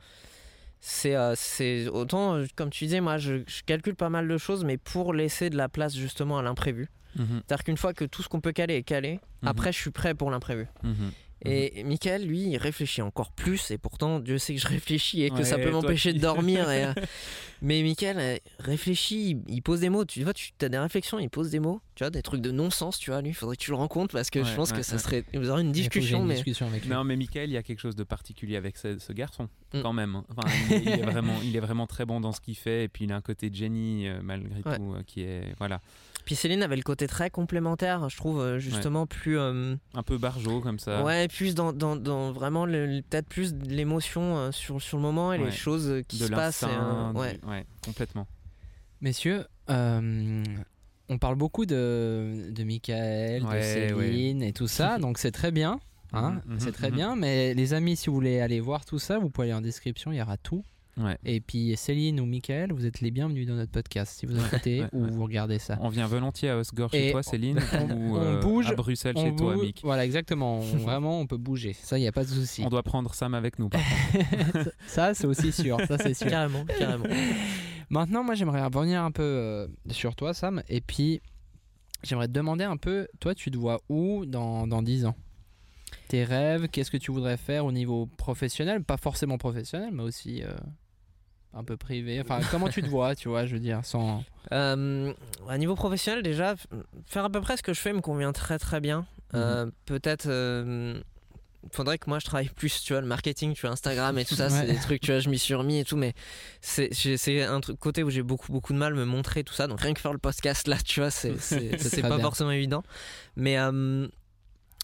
c'est euh, c'est autant, euh, comme tu disais, moi je, je calcule pas mal de choses, mais pour laisser de la place justement à l'imprévu. Mhm, C'est-à-dire qu'une fois que tout ce qu'on peut caler est calé, Mhm. après je suis prêt pour l'imprévu. mhm. Et Michael, lui, il réfléchit encore plus, et pourtant, Dieu sait que je réfléchis et que ça peut m'empêcher de dormir. et, euh, Mais Michael euh, réfléchit, il pose des mots. Tu vois, tu as des réflexions, il pose des mots. Tu vois, des trucs de non-sens, tu vois. Lui, il faudrait que tu le rencontres parce que je pense ouais, que ça ouais. serait. Vous aurez une discussion, une mais. discussion avec lui. Non, mais Michael, il y a quelque chose de particulier avec ce, ce garçon, Mm. quand même. Enfin, il, est, il est vraiment, il est vraiment très bon dans ce qu'il fait, et puis il a un côté Jenny, euh, malgré Ouais. tout, euh, qui est voilà, Puis Céline avait le côté très complémentaire, je trouve, euh, justement, plus. euh, un peu barjot comme ça. Ouais, plus dans, dans, dans vraiment peut-être plus l'émotion euh, sur, sur le moment et Ouais. les choses qui de se passent. et, euh, du- ouais. ouais, complètement. Messieurs, euh, on parle beaucoup de, de Michael, de Ouais, Céline et tout ça, donc c'est très bien. Hein, Mhm, mhm, c'est très mhm. bien, mais les amis, si vous voulez aller voir tout ça, vous pouvez aller en description, il y aura tout. Ouais. Et puis Céline ou Michael, vous êtes les bienvenus dans notre podcast si vous écoutez ouais, ou ouais. vous regardez ça. On vient volontiers à Osgore chez toi, Céline, ou on euh, bouge, à Bruxelles On chez toi, Mick. Voilà, exactement. On- vraiment, on peut bouger. Ça, il n'y a pas de souci. On doit prendre Sam avec nous. par ça, c'est aussi sûr. Ça, c'est sûr. Carrément, carrément. Maintenant, moi, j'aimerais revenir un peu euh, sur toi, Sam. Et puis, j'aimerais te demander un peu, toi, tu te vois où dans, dans 10 ans? Tes rêves, qu'est-ce que tu voudrais faire au niveau professionnel? Pas forcément professionnel, mais aussi euh, un peu privé. Enfin, comment tu te vois, tu vois, je veux dire, sans... Euh, à niveau professionnel, déjà, faire à peu près ce que je fais me convient très très bien. Euh, Peut-être. Faudrait que moi je travaille plus, tu vois, le marketing, tu vois, Instagram et tout ça, c'est des trucs, tu vois, je m'y suis remis et tout, mais c'est un truc côté où j'ai beaucoup beaucoup de mal me montrer tout ça, donc rien que faire le podcast là, tu vois, c'est pas bien. forcément évident, mais euh,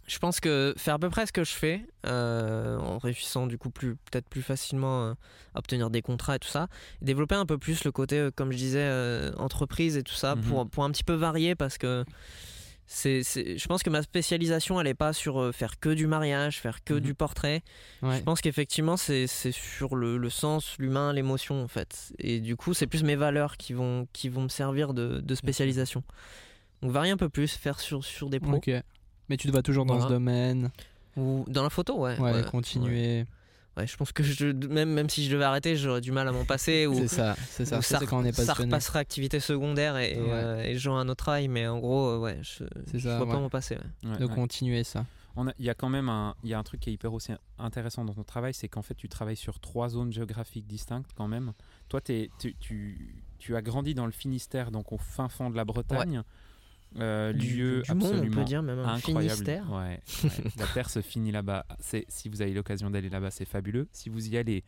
je pense que faire à peu près ce que je fais, euh, en réussissant du coup plus peut-être plus facilement euh, à obtenir des contrats et tout ça, et développer un peu plus le côté, euh, comme je disais, entreprise et tout ça, pour, pour un petit peu varier parce que c'est, c'est- je pense que ma spécialisation, elle est pas sur euh, faire que du mariage, faire que Mhm. du portrait. Ouais. Je pense qu'effectivement, c'est, c'est sur le, le sens, l'humain, l'émotion en fait. Et du coup, c'est plus mes valeurs qui vont, qui vont me servir de, de spécialisation. Donc varier un peu plus, faire sur, sur des pros. Mais tu te vois toujours dans Voilà. ce domaine? Ou dans la photo, ouais. Ouais, ouais, continuer. Ouais, je pense que je, même, même si je devais arrêter, j'aurais du mal à m'en passer. Ou, C'est ça, c'est ça. ou Ça, quand on est ça repasserait activité secondaire et, et, Ouais. euh, et j'aurais un autre travail. Mais en gros, euh, ouais, je, C'est je ça, vois ouais. pas m'en passer. ouais. Ouais, De ouais. continuer ça. Il y a quand même un, il y a un truc qui est hyper aussi intéressant dans ton travail, c'est qu'en fait tu travailles sur trois zones géographiques distinctes quand même. Toi, t'es- tu, tu, tu as grandi dans le Finistère, donc au fin fond de la Bretagne. Euh, Du, lieu du monde, on absolument peut dire, même un incroyable. Finistère. Ouais, ouais. la terre se finit là-bas. C'est si vous avez l'occasion d'aller là-bas, c'est fabuleux. Si vous y allez,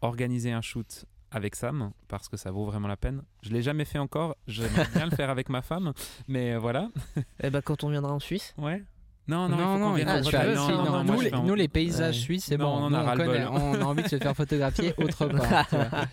organisez un shoot avec Sam parce que ça vaut vraiment la peine. Je l'ai jamais fait encore. J'aimerais bien le faire avec ma femme, mais euh, voilà. Et bah, quand on viendra en Suisse. Ouais. Non, non, Non, nous, les, nous, paysages Ouais. suisses, c'est bon. on Nous, a on, ras-le-bol. connaît, on a envie de se faire photographier autre part.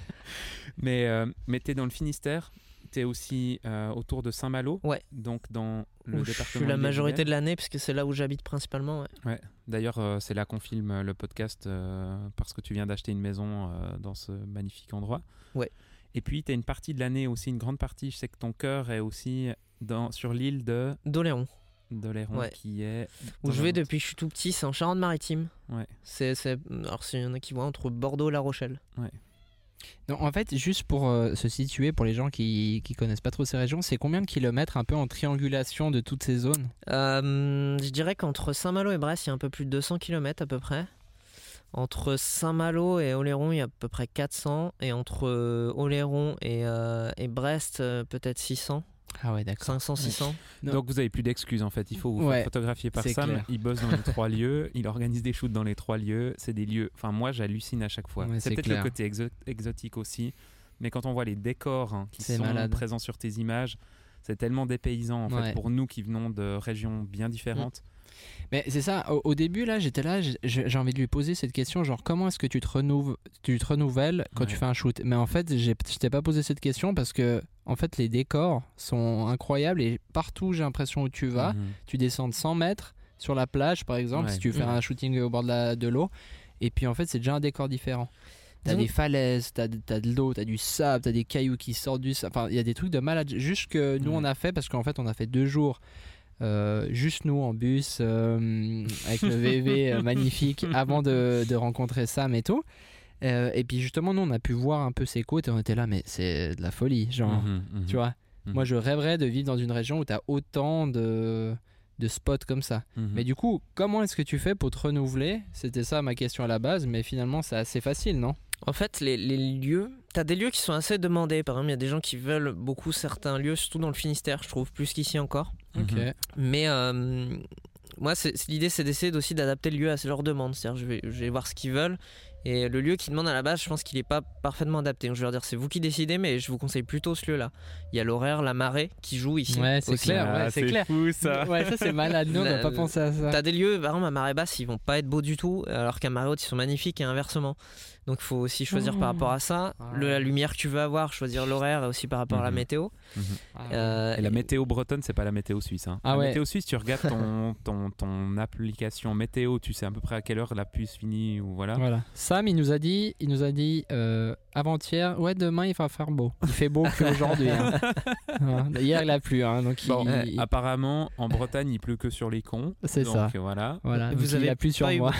Mais, euh, es dans le Finistère, tu es aussi euh, autour de Saint-Malo, Ouais. donc dans le Où je département. suis la majorité de l'année, puisque c'est là où j'habite principalement. ouais. D'ailleurs, euh, c'est là qu'on filme euh, le podcast euh, parce que tu viens d'acheter une maison dans ce magnifique endroit. Ouais. Et puis, tu as une partie de l'année aussi, une grande partie. Je sais que ton cœur est aussi dans, sur l'île de D'Oléron, d'Oléron, Ouais. qui est. où je vais depuis que je suis tout petit, c'est en Charente-Maritime. Ouais. C'est, c'est, alors, s'il y en a qui voient, entre Bordeaux et La Rochelle. En fait, juste pour euh, se situer, pour les gens qui, qui connaissent pas trop ces régions, c'est combien de kilomètres un peu en triangulation de toutes ces zones? Euh, je dirais qu'entre Saint-Malo et Brest, il y a un peu plus de 200 km à peu près. Entre Saint-Malo et Oléron, il y a à peu près 400. Et entre euh, Oléron et, et Brest, peut-être 600. Ah ouais, d'accord. 500, 600. Non. Donc vous avez plus d'excuses en fait. Il faut vous Ouais, faire photographier par Sam. clair. Il bosse dans les trois lieux. Il organise des shoots dans les trois lieux. C'est des lieux. Enfin moi j'hallucine à chaque fois. Ouais, c'est peut-être le côté exo- exotique aussi. Mais quand on voit les décors hein, qui sont malade. présents sur tes images, c'est tellement dépaysant en fait Ouais. pour nous qui venons de régions bien différentes. Mais c'est ça, au, au début, là, j'étais là, j'ai- envie de lui poser cette question, genre, comment est-ce que tu te, renouves, tu te renouvelles quand tu fais un shoot? Mais en fait, je t'ai pas posé cette question parce que, en fait, les décors sont incroyables et partout, j'ai l'impression où tu vas, Mhm. tu descends de 100 mètres sur la plage, par exemple, Ouais. si tu faire Mhm. un shooting au bord de la- de l'eau, et puis en fait, c'est déjà un décor différent. T'as des falaises, t'as as de l'eau, t'as du sable, t'as des cailloux qui sortent du sable. Enfin, il y a des trucs de malade. Juste que nous, Ouais. on a fait, parce qu'en fait, on a fait deux jours, euh, juste nous en bus, euh, avec le VV euh, magnifique, avant de, de rencontrer Sam et tout. Euh, et puis justement, nous, on a pu voir un peu ses côtes et on était là, mais c'est de la folie. Genre, Mhm, mhm. tu vois, Mhm. moi, je rêverais de vivre dans une région où t'as autant de, de spots comme ça. Mais du coup, comment est-ce que tu fais pour te renouveler? C'était ça ma question à la base, mais finalement, c'est assez facile, non? En fait, les, les lieux, t'as des lieux qui sont assez demandés. Par exemple, il y a des gens qui veulent beaucoup certains lieux, surtout dans le Finistère, je trouve, plus qu'ici encore. Ok. Mhm. Mais euh, moi, l'idée, c'est d'essayer aussi d'adapter le lieu à leurs demandes. C'est-à-dire, je vais, je vais voir ce qu'ils veulent. Et le lieu qu'ils demandent à la base, je pense qu'il n'est pas parfaitement adapté. Donc, je vais leur dire, c'est vous qui décidez, mais je vous conseille plutôt ce lieu-là. Il y a l'horaire, la marée qui joue ici. Ouais, c'est clair, Ah, ouais, c'est clair. fou ça. Ouais, ça c'est malade. Nous, on n'a pas pensé à ça. T'as des lieux, par exemple, à marée basse, ils vont pas être beaux du tout, alors qu'à marée haute, ils sont magnifiques et inversement. Donc, il faut aussi choisir par rapport à ça. Ah. Le- la lumière que tu veux avoir, choisir l'horaire et aussi par rapport à la Mhm. météo. Ah, Euh, Et la météo bretonne, c'est pas la météo suisse. hein. Ah la ouais. météo suisse, tu regardes ton, ton, ton application météo, tu sais à peu près à quelle heure la pluie se finit ou voilà. Voilà. Sam, il nous a dit, il nous a dit euh, avant-hier, ouais, demain il va faire beau. Il fait beau qu'aujourd'hui. hein. Hein, Hier il a plu, hein, donc Bon, il- il- apparemment, en Bretagne, il pleut que sur les cons. c'est ça. voilà. Voilà. Vous donc il avez a plu sur pas eu moi.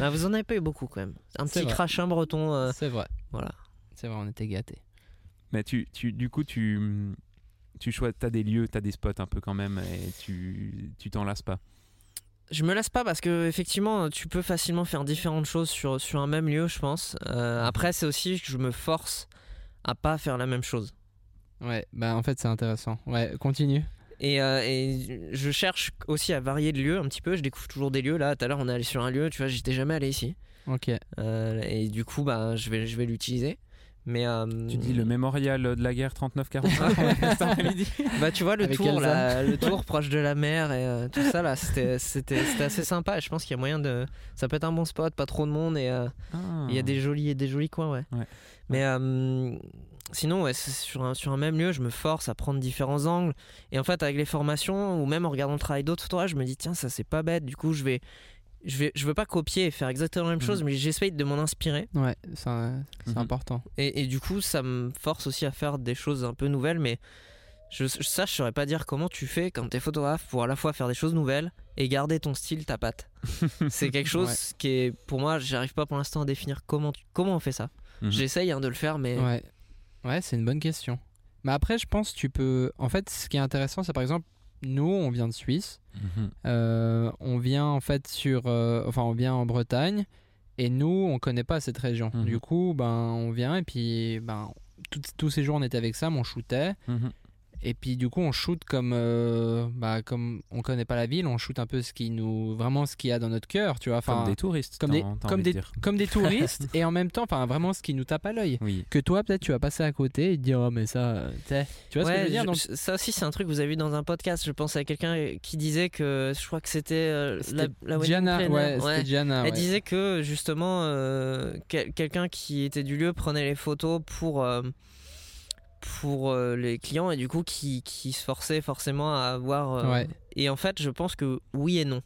vous en avez pas eu beaucoup quand même. Un petit vrai. crachin breton. euh, C'est vrai. voilà. C'est vrai, on était gâtés. Mais tu, tu, du coup, tu, tu choisis, as des lieux, tu as des spots un peu quand même et tu tu t'en lasses pas. Je me lasse pas parce que effectivement, tu peux facilement faire différentes choses sur, sur un même lieu, je pense. Euh, après, c'est aussi que je me force à pas faire la même chose. Ouais, bah en fait c'est intéressant. Ouais, continue. Et, euh, et je cherche aussi à varier de lieux un petit peu. Je découvre toujours des lieux. Là, tout à l'heure, on est allé sur un lieu. Tu vois, j'étais jamais allé ici. Ok. Euh, et du coup, bah, je vais, je vais l'utiliser. Mais euh, Tu dis le mémorial de la guerre 39-45 cet après-midi Bah tu vois le Avec tour là, le tour proche de la mer et euh, tout ça là, c'était c'était c'était assez sympa. Et je pense qu'il y a moyen de, ça peut être un bon spot, pas trop de monde et euh, Ah. il y a des jolis des jolis coins ouais. Ouais. Mais euh, sinon ouais, c'est sur un sur un même lieu, je me force à prendre différents angles et en fait avec les formations ou même en regardant le travail d'autres photographes, je me dis tiens ça c'est pas bête. Du coup je vais je vais je veux pas copier et faire exactement la même Mhm. chose, mais j'essaye de m'en inspirer. Ouais, c'est Mhm. important. Et, et du coup, ça me force aussi à faire des choses un peu nouvelles, mais Je, je- ça, je saurais pas dire comment tu fais quand t'es photographe pour à la fois faire des choses nouvelles et garder ton style, ta patte. C'est quelque chose Ouais. qui est, pour moi, j'arrive pas pour l'instant à définir comment, tu- comment on fait ça. Mhm. J'essaye hein, de le faire, mais Ouais, ouais c'est une bonne question. Mais après, je pense que tu peux. En fait, ce qui est intéressant, c'est par exemple, nous, on vient de Suisse. Mhm. Euh, on vient en fait sur. euh, enfin, on vient en Bretagne. Et nous, on connaît pas cette région. Mhm. Du coup, ben, on vient et puis, ben, tout- tous ces jours, on était avec Sam, on shootait. Mhm. Et puis du coup, on shoot comme, euh, bah, comme on connaît pas la ville, on shoot un peu ce qui nous, vraiment ce qu'il y a dans notre cœur, tu vois. Enfin, Comme des touristes. comme des, comme de des, dire. comme des touristes et en même temps, enfin, vraiment ce qui nous tape à l'œil. Oui. Que toi, peut-être, tu vas passer à côté et te dire, oh, mais ça, euh, tu vois ce que je veux dire? je- Donc, ça aussi, c'est un truc que vous avez vu dans un podcast. Je pense à quelqu'un qui disait que je crois que c'était euh, la, la planner. ouais, Ouais. c'était Gianna. Elle ouais. disait que justement, euh, quel- quelqu'un qui était du lieu prenait les photos pour, euh, pour euh, les clients et du coup qui, qui se forçait forcément à avoir. euh, Ouais. Et en fait, je pense que oui et non.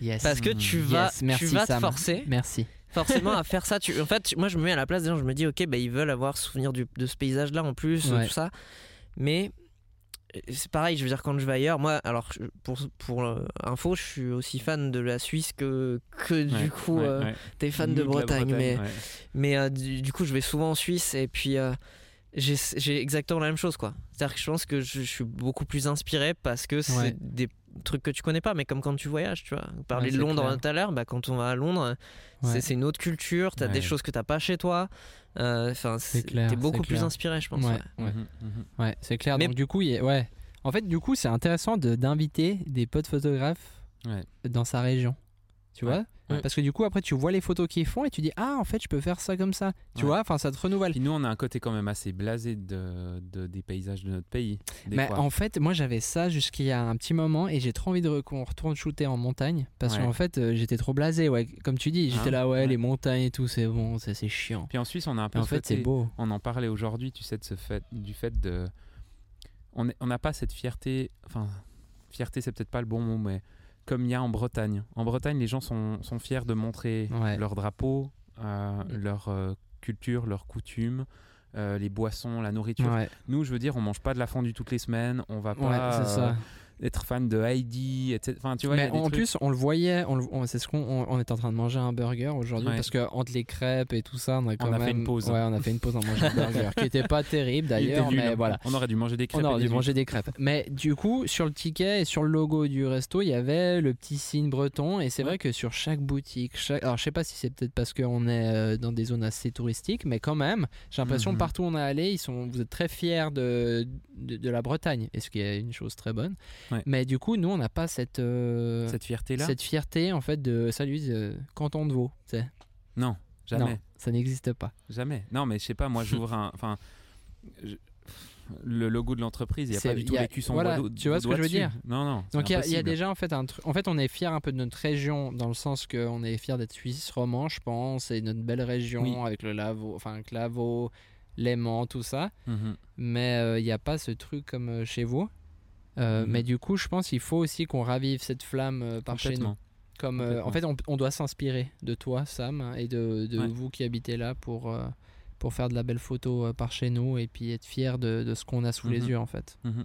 Yes. Parce que tu vas, Yes, merci, tu vas te forcer Merci. forcément à faire ça. Tu, en fait, moi je me mets à la place des gens, je me dis, ok, bah, ils veulent avoir souvenir du, de ce paysage-là en plus, Ouais. tout ça. Mais euh, c'est pareil, je veux dire, quand je vais ailleurs, moi, alors pour, pour euh, info, je suis aussi fan de la Suisse que, que du Ouais, coup, ouais, euh, t'es fan de Bretagne. mais mais euh, du, du coup, je vais souvent en Suisse et puis j'ai exactement la même chose, quoi. C'est-à-dire que je pense que je, je suis beaucoup plus inspiré parce que c'est Ouais. des trucs que tu connais pas, mais comme quand tu voyages, tu vois. On parlait Ouais, de Londres tout à l'heure, bah, quand on va à Londres, c'est- Ouais. c'est une autre culture, t'as des choses que t'as pas chez toi. Euh, Enfin, clair, t'es beaucoup plus clair. inspiré, je pense. Ouais, ouais. ouais. Mhm, mhm. Ouais, c'est clair. Mais- Donc, du coup, il y a- ouais. En fait, du coup, c'est intéressant de- d'inviter des potes photographes Ouais. dans sa région. Tu vois Ouais. Parce que du coup, après, tu vois les photos qu'ils font et tu dis, ah, en fait, je peux faire ça comme ça. Tu Ouais. vois Enfin, ça te renouvelle. Puis nous, on a un côté quand même assez blasé de, de- des paysages de notre pays. fois. en fait, moi j'avais ça jusqu'il y a un petit moment et j'ai trop envie de qu'on retourne shooter en montagne parce Ouais. qu'en fait euh, j'étais trop blasé. Ouais, comme tu dis, j'étais Hein là, ouais, les montagnes et tout, c'est bon, c'est chiant. Puis en Suisse, on a un peu en fait, c'est beau. On en parlait aujourd'hui, tu sais, de ce fait, du fait de. On n'a pas cette fierté. Enfin, fierté, c'est peut-être pas le bon mot, mais comme il y a en Bretagne. En Bretagne, les gens sont, sont fiers de montrer Ouais. leur drapeau, euh, Mm. leur euh, culture, leurs coutumes. euh, les boissons, la nourriture. Ouais, Nous, je veux dire, on mange pas de la fondue toutes les semaines, on va pas ça. Être fan de Heidi, etc. Enfin, tu vois, il y a Mais en trucs- plus, on le voyait, on, on- c'est ce qu'on on, on est en train de manger un burger aujourd'hui Ouais. parce que entre les crêpes et tout ça, on a quand a même fait une pause. Ouais, on a fait une pause en mangeant un burger qui était pas terrible d'ailleurs, mais hein. voilà. On aurait dû manger des crêpes. On aurait dû manger des crêpes. Mais du coup, sur le ticket et sur le logo du resto, il y avait le petit signe breton. Et c'est Ouais. vrai que sur chaque boutique, chaque... alors je sais pas si c'est peut-être parce qu'on est euh, dans des zones assez touristiques, mais quand même, j'ai l'impression Mhm. que partout où on est allé, ils sont, vous êtes très fiers de, de, de la Bretagne, et ce qui est une chose très bonne. Ouais. Mais du coup, nous, on n'a pas cette, euh, Cette fierté-là cette fierté en fait de salut, euh, canton de Vaud. tu sais. Non, jamais. Non, ça n'existe pas. Jamais. Non, mais je sais pas, moi j'ouvre un. Enfin. je- Le logo de l'entreprise, il n'y a pas du tout a- les cuissons voilà, tu vois ce que je veux dire Non, non. Donc il y a- y, déjà en fait un truc. En fait, on est fier un peu de notre région dans le sens qu'on est fier d'être suisse romand, je pense, et notre belle région Oui. avec le Lavaux, enfin Lavaux, Léman, tout ça. Mhm. Mais euh, il n'y a pas ce truc comme euh, chez vous. Euh, Mhm. Mais du coup, je pense qu'il faut aussi qu'on ravive cette flamme euh, par chez nous. Complètement. Comme, euh, en fait, on, on doit s'inspirer de toi, Sam, hein, et de, de Ouais. vous qui habitez là pour, euh, pour faire de la belle photo euh, par chez nous et puis être fier de, de ce qu'on a sous les Mhm. yeux en fait. Mhm.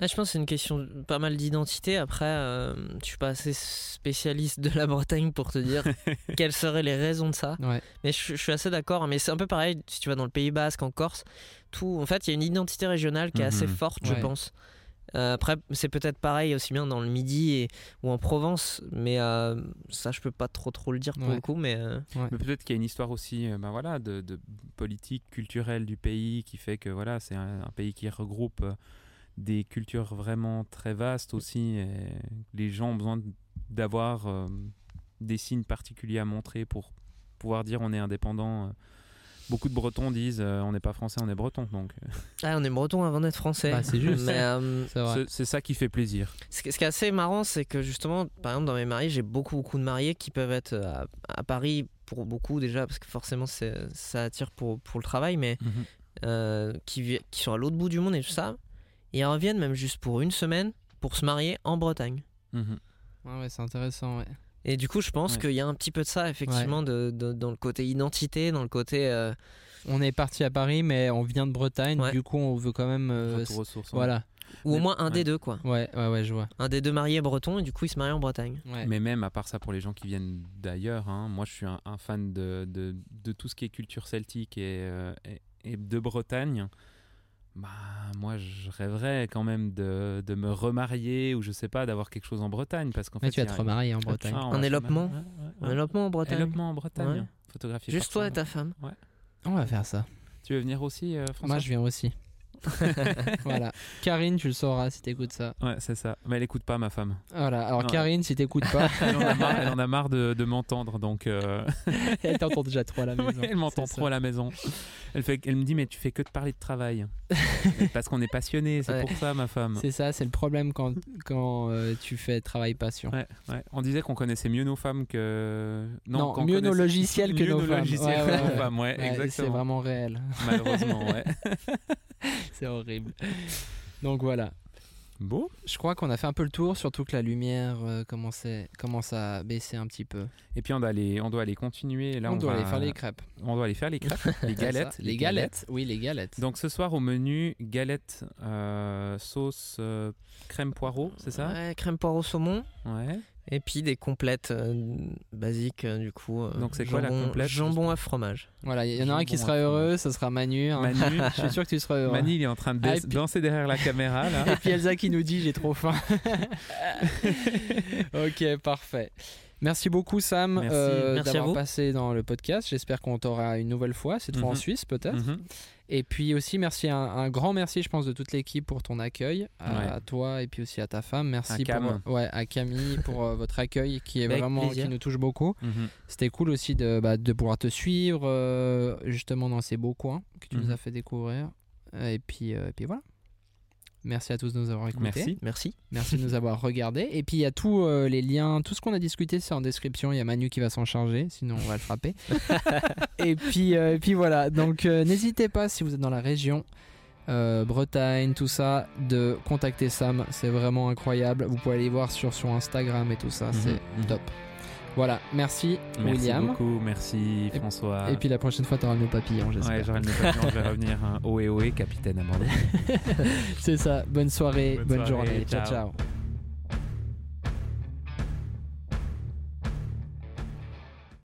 Ouais, je pense que c'est une question pas mal d'identité. Après, euh, je suis pas assez spécialiste de la Bretagne pour te dire quelles seraient les raisons de ça. Ouais. Mais je, je suis assez d'accord. Mais c'est un peu pareil si tu vas dans le Pays Basque, en Corse. Tout, en fait, il y a une identité régionale qui est assez Mhm. forte, Ouais. je pense. Euh, après, c'est peut-être pareil aussi bien dans le Midi et, ou en Provence, mais euh, ça, je peux pas trop trop le dire pour Ouais. le coup. Mais euh, Mais peut-être qu'il y a une histoire aussi ben voilà, de, de politique culturelle du pays qui fait que voilà, c'est un, un pays qui regroupe des cultures vraiment très vastes aussi. Et les gens ont besoin d'avoir euh, des signes particuliers à montrer pour pouvoir dire on est indépendant. Beaucoup de Bretons disent euh, on n'est pas français, on est breton. Donc euh, ah, on est breton avant d'être français. Bah, c'est juste. Mais, euh, C'est ça qui fait plaisir. Ce qui ce qui est assez marrant, c'est que justement, par exemple, dans mes mariés, j'ai beaucoup, beaucoup de mariés qui peuvent être à, à Paris pour beaucoup déjà, parce que forcément, c'est- ça attire pour, pour le travail, mais Mhm. euh, qui, sont à l'autre bout du monde et tout ça. Et ils reviennent même juste pour une semaine pour se marier en Bretagne. Mhm. Ouais, c'est intéressant. Ouais. Et du coup, je pense Ouais. qu'il y a un petit peu de ça, effectivement, de, de- dans le côté identité, dans le côté. euh, On est parti à Paris, mais on vient de Bretagne. Ouais. Du coup, on veut quand même. euh, Retour aux sources. ouais. voilà. Ou au moins un des deux, quoi. Ouais, ouais, ouais, je vois. Un des deux mariés breton et du coup il se marie en Bretagne. Ouais. Mais même à part ça, pour les gens qui viennent d'ailleurs, hein, moi je suis un, un fan de, de, de tout ce qui est culture celtique et, euh, et, et de Bretagne. Bah, moi je rêverais quand même de, de me remarier ou je sais pas, d'avoir quelque chose en Bretagne. Parce qu'en Mais fait, tu vas te remarier en Bretagne. Ah, se élopement ouais. élopement en Bretagne. Élopement en Bretagne. Ouais. Photographié Juste toi et ta femme. On va faire ça. Tu veux venir aussi, euh, François? Moi, je viens aussi. voilà. Karine, tu le sauras si t'écoutes ça. Ouais, c'est ça. Mais elle écoute pas, ma femme. Voilà. Alors. Karine, si t'écoutes pas, Elle en a marre, elle en a marre de, de m'entendre, donc euh, elle t'entend déjà trop à la maison. elle m'entend trop à la maison. Elle, fait, elle me dit, mais tu fais que de parler de travail. Parce qu'on est passionné, c'est Ouais. pour ça, ma femme. C'est ça, c'est le problème quand, quand euh, tu fais travail passion. Ouais, ouais. On disait qu'on connaissait mieux nos femmes que. Non, qu'on mieux nos logiciels que mieux nos femmes. logiciels que nos femmes, ouais, Ouais, c'est exactement. vraiment réel. Malheureusement, ouais. c'est horrible. Donc voilà. Beau. Je crois qu'on a fait un peu le tour, surtout que la lumière euh, commençait- commence à baisser un petit peu. Et puis on doit aller, on doit aller continuer. Là, on, on, doit va- aller faire les crêpes. On doit aller faire les crêpes, les galettes. Les galettes. Oui, les galettes. Donc ce soir au menu, galettes euh, sauce euh, crème poireau, c'est ça? Ouais, crème poireau saumon. Ouais. Et puis des complètes euh, basiques, euh, du coup. euh, Donc c'est quoi la jambon- complète Jambon à fromage. Voilà, il y en a un qui Jambon sera à heureux, ce sera Manu. hein. Manu, Je suis sûr que tu seras heureux. Mani, il est en train de Ah, dais- et puis- danser derrière la caméra là. Et puis Elsa qui nous dit j'ai trop faim. ok, parfait. Merci beaucoup Sam Merci. euh, Merci d'avoir passé dans le podcast. J'espère qu'on t'aura une nouvelle fois, cette fois en Mhm. Suisse peut-être. Mhm. Et puis aussi merci un, un grand merci je pense de toute l'équipe pour ton accueil, à, Ouais. à toi et puis aussi à ta femme. Merci À Cam. pour ouais à Camille pour euh, votre accueil qui est Avec vraiment plaisir. qui nous touche beaucoup. Mhm. C'était cool aussi de, bah, de pouvoir te suivre euh, justement dans ces beaux coins que tu nous as fait découvrir. Et puis, euh, et puis voilà. Merci à tous de nous avoir écoutés. Merci. Merci. Merci de nous avoir regardés. Et puis il y a tous euh, les liens, tout ce qu'on a discuté, c'est en description. Il y a Manu qui va s'en charger, sinon on va le frapper. et, puis, euh, et puis voilà. Donc euh, n'hésitez pas si vous êtes dans la région. euh, Bretagne, tout ça, de contacter Sam, c'est vraiment incroyable. Vous pouvez aller voir sur son Instagram et tout ça, c'est Mhm. top. Voilà, merci, Merci William. beaucoup, merci François. Et puis la prochaine fois, tu auras le papillon, j'espère. ouais, j'aurai le papillon, je vais revenir. Hein. Ohé, ohé, capitaine Amandine. C'est ça. Bonne soirée, Bonne bonne, soirée, journée. ciao. ciao.